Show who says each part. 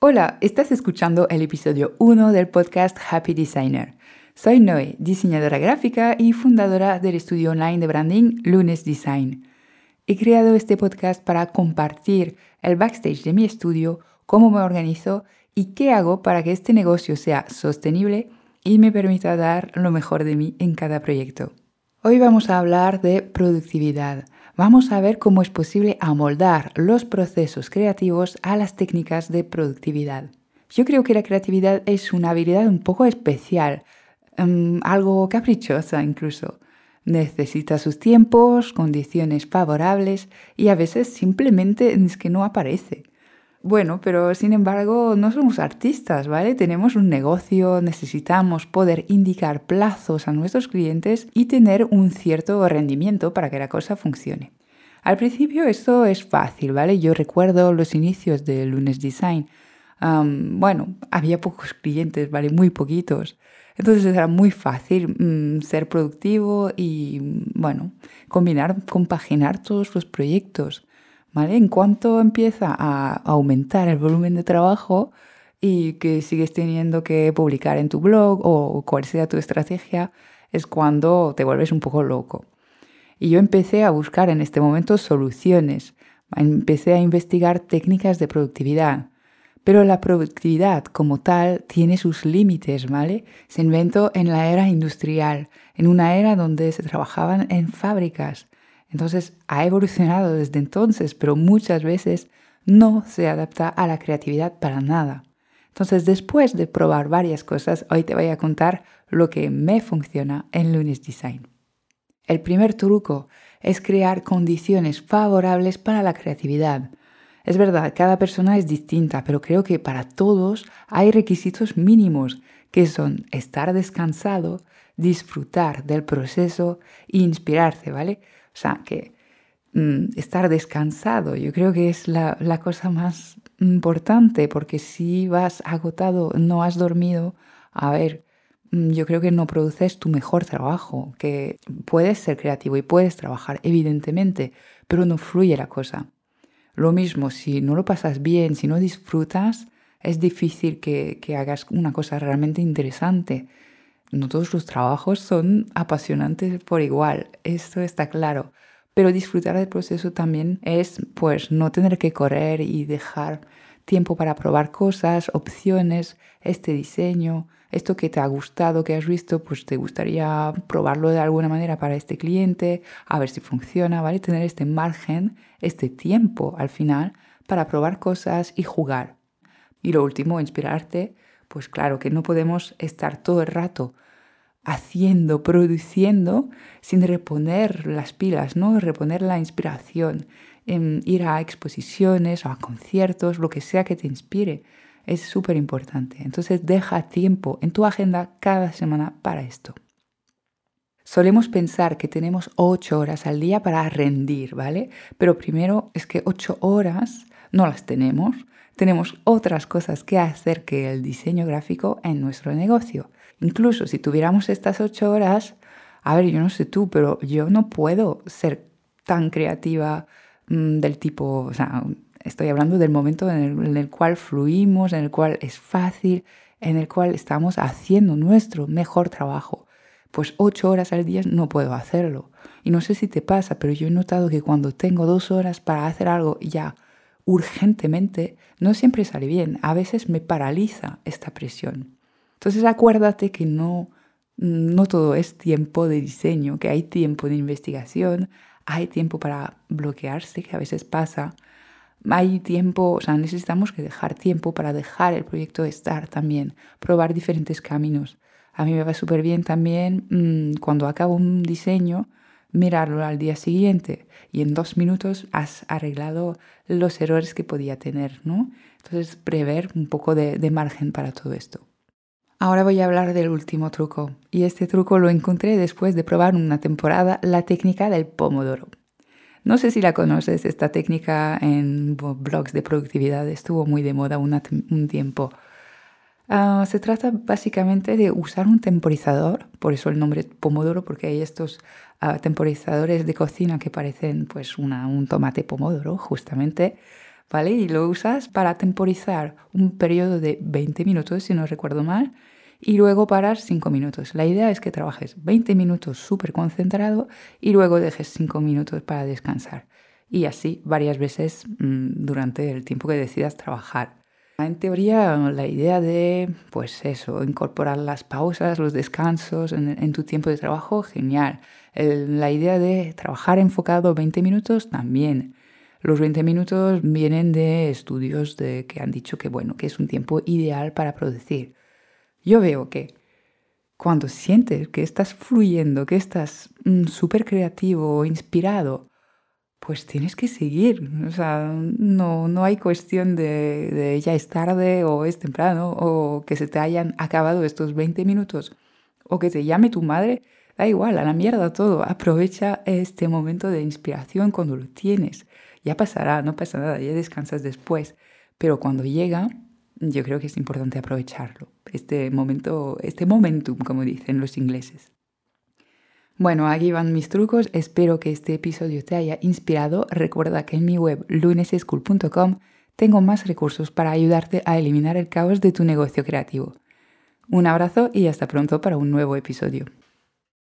Speaker 1: Hola, estás escuchando el episodio 1 del podcast Happy Designer. Soy Noé, diseñadora gráfica y fundadora del estudio online de branding Lunes Design. He creado este podcast para compartir el backstage de mi estudio, cómo me organizo y qué hago para que este negocio sea sostenible y me permita dar lo mejor de mí en cada proyecto. Hoy vamos a hablar de productividad vamos a ver cómo es posible amoldar los procesos creativos a las técnicas de productividad. Yo creo que la creatividad es una habilidad un poco especial, em, algo caprichosa incluso. Necesita sus tiempos, condiciones favorables y a veces simplemente es que no aparece. Bueno, pero sin embargo no somos artistas, ¿vale? Tenemos un negocio, necesitamos poder indicar plazos a nuestros clientes y tener un cierto rendimiento para que la cosa funcione. Al principio esto es fácil, ¿vale? Yo recuerdo los inicios de Lunes Design. bueno, había pocos clientes, ¿vale? Muy poquitos. Entonces era muy fácil mm, ser productivo y, bueno, combinar, compaginar todos los proyectos. En cuanto empieza a aumentar el volumen de trabajo y que sigues teniendo que publicar en tu blog o cual sea tu estrategia, es cuando te vuelves un poco loco. Y yo empecé a buscar en este momento soluciones, empecé a investigar técnicas de productividad. Pero la productividad como tal tiene sus límites, ¿vale? Se inventó en la era industrial, en una era donde se trabajaban en fábricas, entonces ha evolucionado desde entonces, pero muchas veces no se adapta a la creatividad para nada. Entonces, después de probar varias cosas, hoy te voy a contar lo que me funciona en Lunes Design. El primer truco es crear condiciones favorables para la creatividad. Es verdad, cada persona es distinta, pero creo que para todos hay requisitos mínimos, que son estar descansado, disfrutar del proceso e inspirarse, ¿vale? Sea, que mm, estar descansado, yo creo que es la, la, cosa más importante, porque si vas agotado, no has dormido, a ver, mm, yo creo que no produces tu mejor trabajo, que puedes ser creativo y puedes trabajar, evidentemente, pero no fluye la cosa. Lo mismo, si no lo pasas bien, si no disfrutas, es difícil que, que hagas una cosa realmente interesante no todos los trabajos son apasionantes por igual, esto está claro. Pero disfrutar del proceso también es pues no tener que correr y dejar tiempo para probar cosas, opciones, este diseño, esto que te ha gustado, que has visto, pues te gustaría probarlo de alguna manera para este cliente, a ver si funciona, ¿vale? Tener este margen, este tiempo al final para probar cosas y jugar. Y lo último, inspirarte pues claro que no podemos estar todo el rato haciendo, produciendo sin reponer las pilas, ¿no? Reponer la inspiración, en ir a exposiciones o a conciertos, lo que sea que te inspire. Es súper importante. Entonces deja tiempo en tu agenda cada semana para esto. Solemos pensar que tenemos ocho horas al día para rendir, ¿vale? Pero primero es que ocho horas no las tenemos tenemos otras cosas que hacer que el diseño gráfico en nuestro negocio. Incluso si tuviéramos estas ocho horas, a ver, yo no sé tú, pero yo no puedo ser tan creativa mm, del tipo, o sea, estoy hablando del momento en el, en el cual fluimos, en el cual es fácil, en el cual estamos haciendo nuestro mejor trabajo. Pues ocho horas al día no puedo hacerlo. Y no sé si te pasa, pero yo he notado que cuando tengo dos horas para hacer algo ya urgentemente, no siempre sale bien. A veces me paraliza esta presión. Entonces acuérdate que no, no todo es tiempo de diseño, que hay tiempo de investigación, hay tiempo para bloquearse, que a veces pasa. Hay tiempo, o sea, necesitamos que dejar tiempo para dejar el proyecto estar también, probar diferentes caminos. A mí me va súper bien también mm, cuando acabo un diseño, mirarlo al día siguiente y en dos minutos has arreglado los errores que podía tener, ¿no? Entonces, prever un poco de, de margen para todo esto. Ahora voy a hablar del último truco y este truco lo encontré después de probar una temporada la técnica del pomodoro. No sé si la conoces, esta técnica en blogs de productividad estuvo muy de moda un tiempo. Ah, se trata básicamente de usar un temporizador, por eso el nombre pomodoro, porque hay estos temporizadores de cocina que parecen pues un tomate pomodoro, justamente, ¿vale? Y lo usas para temporizar un periodo de 20 minutos, si no recuerdo mal, y luego parar 5 minutos. La idea es que trabajes 20 minutos súper concentrado y luego dejes 5 minutos para descansar. Y así varias veces mm, durante el tiempo que decidas trabajar. En teoría, la idea de, pues eso, incorporar las pausas, los descansos en, tu tiempo de trabajo, genial. la idea de trabajar enfocado 20 minutos, también. Los 20 minutos vienen de estudios de, que han dicho que, bueno, que es un tiempo ideal para producir. Yo veo que cuando sientes que estás fluyendo, que estás mm, súper creativo inspirado, pues tienes que seguir. O sea, no, no hay cuestión de, ya es tarde o es temprano o que se te hayan acabado estos 20 minutos o que te llame tu madre. Da igual, a la mierda todo. Aprovecha este momento de inspiración cuando lo tienes. Ya pasará, no pasa nada, ya descansas después. Pero cuando llega, yo creo que es importante aprovecharlo. Este momento, este momentum, como dicen los ingleses. Bueno, aquí van mis trucos. Espero que este episodio te haya inspirado. Recuerda que en mi web luneseschool.com tengo más recursos para ayudarte a eliminar el caos de tu negocio creativo. Un abrazo y hasta pronto para un nuevo episodio.